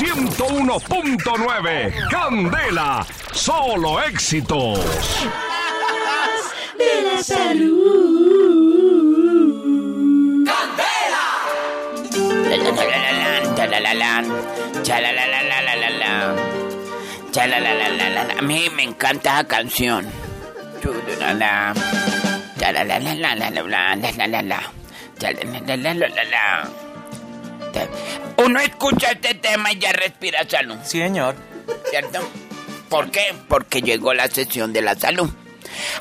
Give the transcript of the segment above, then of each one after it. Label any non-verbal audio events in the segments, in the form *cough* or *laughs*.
101.9. Candela, solo éxitos. De la salud. Candela. A mí me encanta la canción. Uno escucha este tema y ya respira salud. Sí, señor. ¿Cierto? ¿Por qué? Porque llegó la sesión de la salud.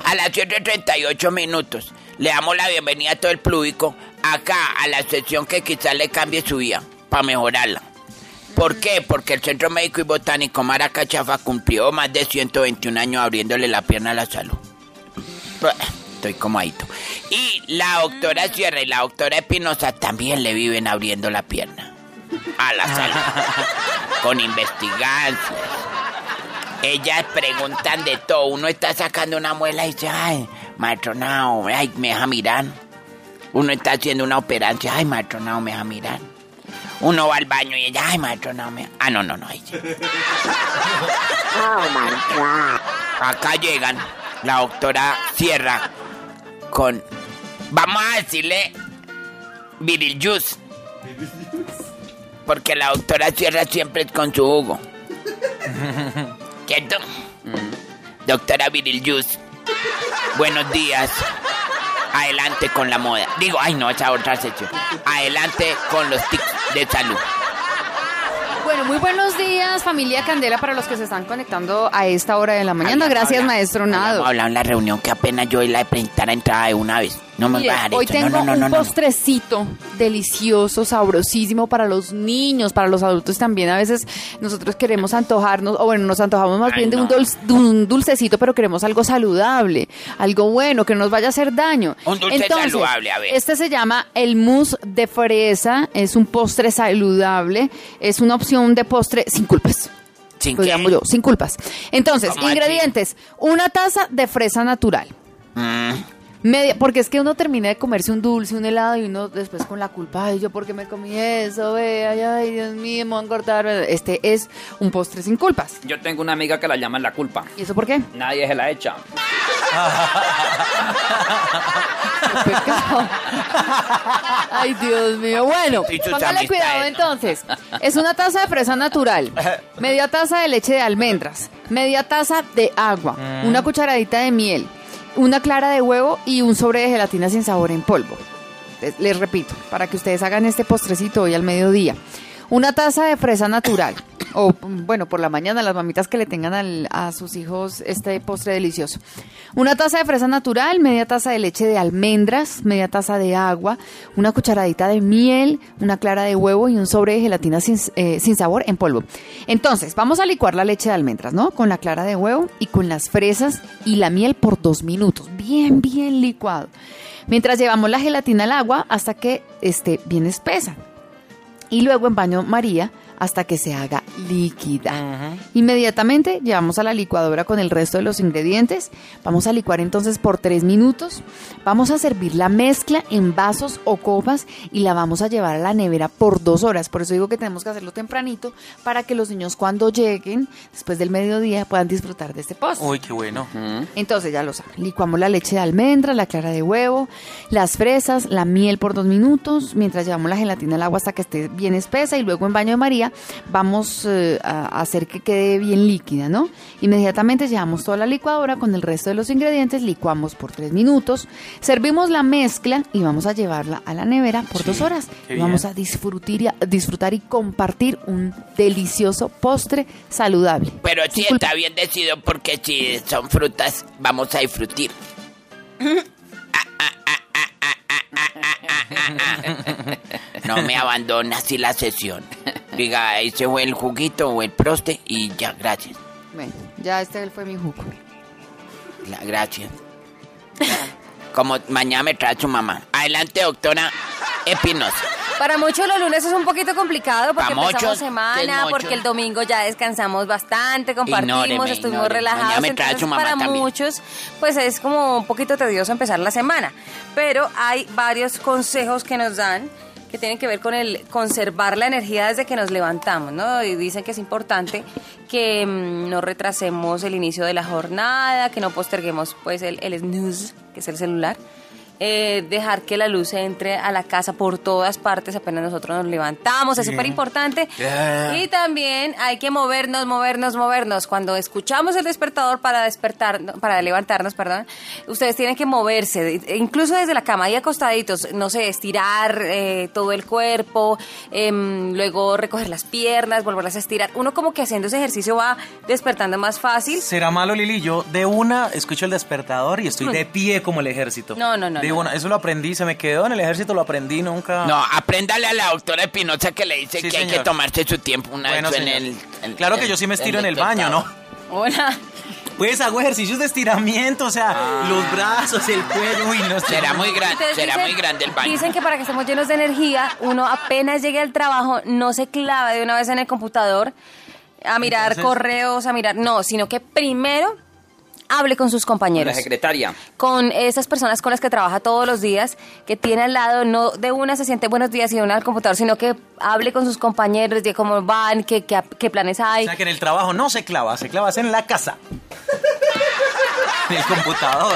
A las 7.38 minutos le damos la bienvenida a todo el público acá a la sesión que quizás le cambie su vida para mejorarla. ¿Por qué? Porque el Centro Médico y Botánico Maracachafa cumplió más de 121 años abriéndole la pierna a la salud. Estoy como ahí. Y la doctora Sierra y la doctora Espinosa también le viven abriendo la pierna a la salud. con investigaciones. Ellas preguntan de todo. Uno está sacando una muela y dice, ay, maestro Nao, ay, me deja mirar. Uno está haciendo una operación, ay, maestro Nao, me deja mirar. Uno va al baño y ella, ay, maestro Nao, me... Ah, no, no, no. sí. Acá llegan la doctora Sierra con, vamos a decirle, Viril Juice. Porque la doctora Sierra siempre es con su jugo. ¿Cierto? Mm. Doctora Viril Juice. Buenos días. Adelante con la moda. Digo, ay no, esa otra sección. Adelante con los tics de salud. Bueno, muy buenos días, familia Candela, para los que se están conectando a esta hora de la mañana. Gracias, maestro Nado. hablado en la reunión que apenas yo la presentara entrada de una vez. No me Mire, va a dejar hoy esto. tengo no, no, no, un postrecito delicioso, sabrosísimo para los niños, para los adultos también. A veces nosotros queremos antojarnos, o bueno, nos antojamos más Ay, bien de, un dulce, de un dulcecito, pero queremos algo saludable, algo bueno, que no nos vaya a hacer daño. Un dulce saludable, a ver. Este se llama el mousse de fresa, es un postre saludable, es una opción de postre sin culpas. ¿Sin llamo yo, sin culpas. Entonces, ingredientes, una taza de fresa natural. Mm, Media, porque es que uno termina de comerse un dulce, un helado y uno después con la culpa, ay, yo porque me comí eso, ve, ay, ay, Dios mío, me van a cortar. Este es un postre sin culpas. Yo tengo una amiga que la llaman la culpa. ¿Y eso por qué? Nadie se la echa. *laughs* Ay, Dios mío. Bueno, póngale cuidado entonces. Es una taza de fresa natural, media taza de leche de almendras, media taza de agua, una cucharadita de miel, una clara de huevo y un sobre de gelatina sin sabor en polvo. Les, repito, para que ustedes hagan este postrecito hoy al mediodía. Una taza de fresa natural. O, bueno, por la mañana, las mamitas que le tengan a sus hijos este postre delicioso. Una taza de fresa natural, media taza de leche de almendras, media taza de agua, una cucharadita de miel, una clara de huevo y un sobre de gelatina sin, eh, sin sabor en polvo. Entonces, vamos a licuar la leche de almendras, ¿no? Con la clara de huevo y con las fresas y la miel por dos minutos. Bien, bien licuado. Mientras llevamos la gelatina al agua hasta que esté bien espesa y luego en baño María hasta que se haga líquida. Inmediatamente llevamos a la licuadora con el resto de los ingredientes. Vamos a licuar entonces por tres minutos. Vamos a servir la mezcla en vasos o copas y la vamos a llevar a la nevera por dos horas. Por eso digo que tenemos que hacerlo tempranito para que los niños cuando lleguen después del mediodía puedan disfrutar de este postre. Uy, qué bueno. Entonces ya lo saben, licuamos la leche de almendra, la clara de huevo, las fresas, la miel por dos minutos, mientras llevamos la gelatina al agua hasta que esté bien espesa y luego en baño de María vamos eh, a hacer que quede bien líquida, ¿no? Inmediatamente llevamos toda la licuadora con el resto de los ingredientes, licuamos por tres minutos, servimos la mezcla y vamos a llevarla a la nevera por dos horas. Y vamos a disfrutar, y, disfrutar y compartir un delicioso postre saludable. Pero sí está bien decidido porque si son frutas, vamos a disfrutar. *laughs* No me abandona así la sesión. Diga, ahí se fue el juguito o el proste y ya, gracias. Bueno, ya este fue mi jugo. La- gracias. Como mañana me trae su mamá. Adelante, doctora Espinosa. Para muchos los lunes es un poquito complicado porque Pa' empezamos muchos, semana, porque el domingo ya descansamos bastante, compartimos, Ignóreme, estuvimos ignóreme. relajados. Mañana me trae entonces su mamá para también. muchos, pues es como un poquito tedioso empezar la semana. Pero hay varios consejos que nos dan que tienen que ver con el conservar la energía desde que nos levantamos, ¿no? Y dicen que es importante que mm, no retrasemos el inicio de la jornada, que no posterguemos pues el, el snooze, que es el celular. Eh, dejar que la luz entre a la casa por todas partes apenas nosotros nos levantamos, es súper importante. Y también hay que movernos, movernos, movernos. Cuando escuchamos el despertador para despertar, para levantarnos, perdón, ustedes tienen que moverse, incluso desde la cama, ahí acostaditos, no sé, estirar eh, todo el cuerpo, em, luego recoger las piernas, volverlas a estirar. Uno como que haciendo ese ejercicio va despertando más fácil. ¿Será malo, Lili? Yo de una escucho el despertador y estoy de pie como el ejército. No, no, no, De no. una, eso lo aprendí, se me quedó en el ejército, lo aprendí nunca. No, apréndale a la doctora Espinosa que le dice Sí, que hay que tomarse su tiempo una Bueno, vez en el, el- Claro que el- yo sí me estiro en el baño. ¿no? Hola. Pues hago ejercicios de estiramiento, o sea, los brazos, el cuello, uy, no Será muy grande, será dicen- muy grande el baño. Dicen que para que estemos llenos de energía, uno apenas llegue al trabajo, no se clava de una vez en el computador a mirar Entonces- correos, a mirar, no, sino que primero hable con sus Con la compañeros. secretaria. Con esas personas con las que trabaja todos los días, que tiene al lado, no de una se siente buenos días y de una al computador, sino que hable con sus compañeros, de cómo van, qué, qué, qué planes O hay. sea, que en el trabajo no se clava, se clava es en la casa. En *laughs* el computador.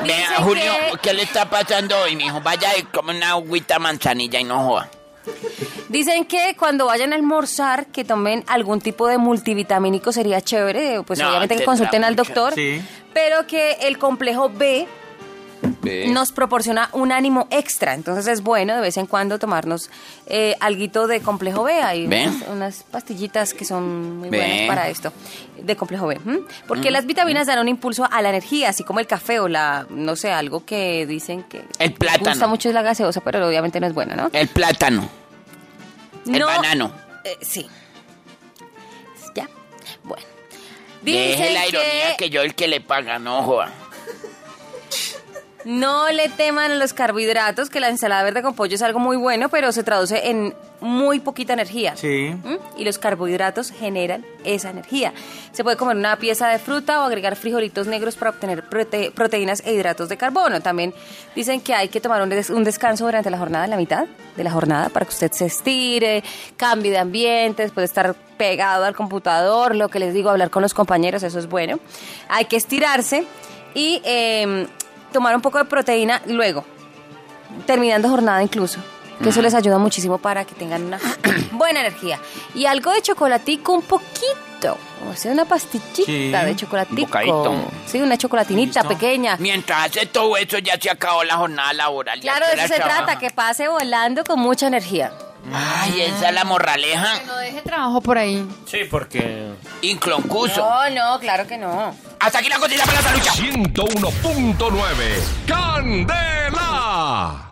o. Vea, Julio, que- ¿qué le está pasando hoy, mijo? Vaya y come una agüita manzanilla y no joda. Dicen que cuando vayan a almorzar, que tomen algún tipo de multivitamínico sería chévere, pues No, obviamente que consulten al doctor, sí. pero que el complejo B nos proporciona un ánimo extra, entonces es bueno de vez en cuando tomarnos eh, alguito de complejo B, hay unas, unas pastillitas que son muy buenas para esto, de complejo B, porque las vitaminas dan un impulso a la energía, así como el café o la, no sé, algo que dicen que El plátano. gusta mucho es la gaseosa, pero obviamente no es bueno, ¿no? El plátano. El No, banano. eh, sí. Ya. Bueno. Deje Dicen la ironía que... yo el que le paga, no joda. No le teman a los carbohidratos, que la ensalada verde con pollo es algo muy bueno, pero se traduce en muy poquita energía. Sí. ¿Mm? Y los carbohidratos generan esa energía. Se puede comer una pieza de fruta o agregar frijolitos negros para obtener prote- proteínas e hidratos de carbono. También dicen que hay que tomar un, des- un descanso durante la jornada, en la mitad de la jornada, para que usted se estire, cambie de ambiente, después de estar pegado al computador, lo que les digo, hablar con los compañeros, eso es bueno. Hay que estirarse y eh, tomar un poco de proteína luego, terminando jornada incluso. Que eso les ayuda muchísimo para que tengan una *clears throat* buena energía. Y algo de chocolatico un poquito. O sea, una pastillita Sí, de chocolatico. bocadito. Sí, una chocolatinita Listo. pequeña. Mientras hace todo eso, ya se acabó la jornada laboral. Claro, de eso se trata, que pase volando con mucha energía. Ay, esa es la morraleja. Que no deje trabajo por ahí. Sí, porque... Incloncuso. No, no, claro que no. Hasta aquí la cosita para la salud. 101.9 Candela.